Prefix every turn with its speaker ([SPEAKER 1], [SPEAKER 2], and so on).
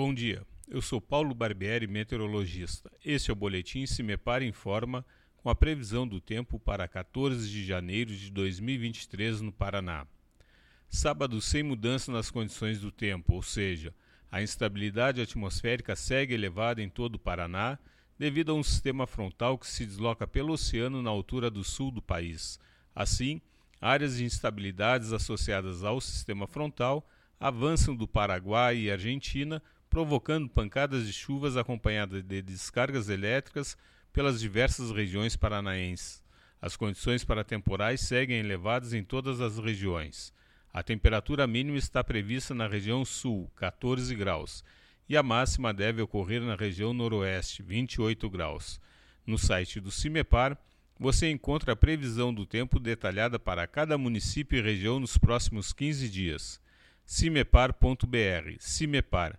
[SPEAKER 1] Bom dia, eu sou Paulo Barbieri, meteorologista. Este é o Boletim Se Me Para Informa com a previsão do tempo para 14 de janeiro de 2023 no Paraná. Sábado sem mudança nas condições do tempo, ou seja, a instabilidade atmosférica segue elevada em todo o Paraná devido a um sistema frontal que se desloca pelo oceano na altura do sul do país. Assim, áreas de instabilidades associadas ao sistema frontal avançam do Paraguai e Argentina provocando pancadas de chuvas acompanhadas de descargas elétricas pelas diversas regiões paranaenses. As condições para temporais seguem elevadas em todas as regiões. A temperatura mínima está prevista na região sul, 14 graus, e a máxima deve ocorrer na região noroeste, 28 graus. No site do CIMEPAR, você encontra a previsão do tempo detalhada para cada município e região nos próximos 15 dias. cimepar.br, CIMEPAR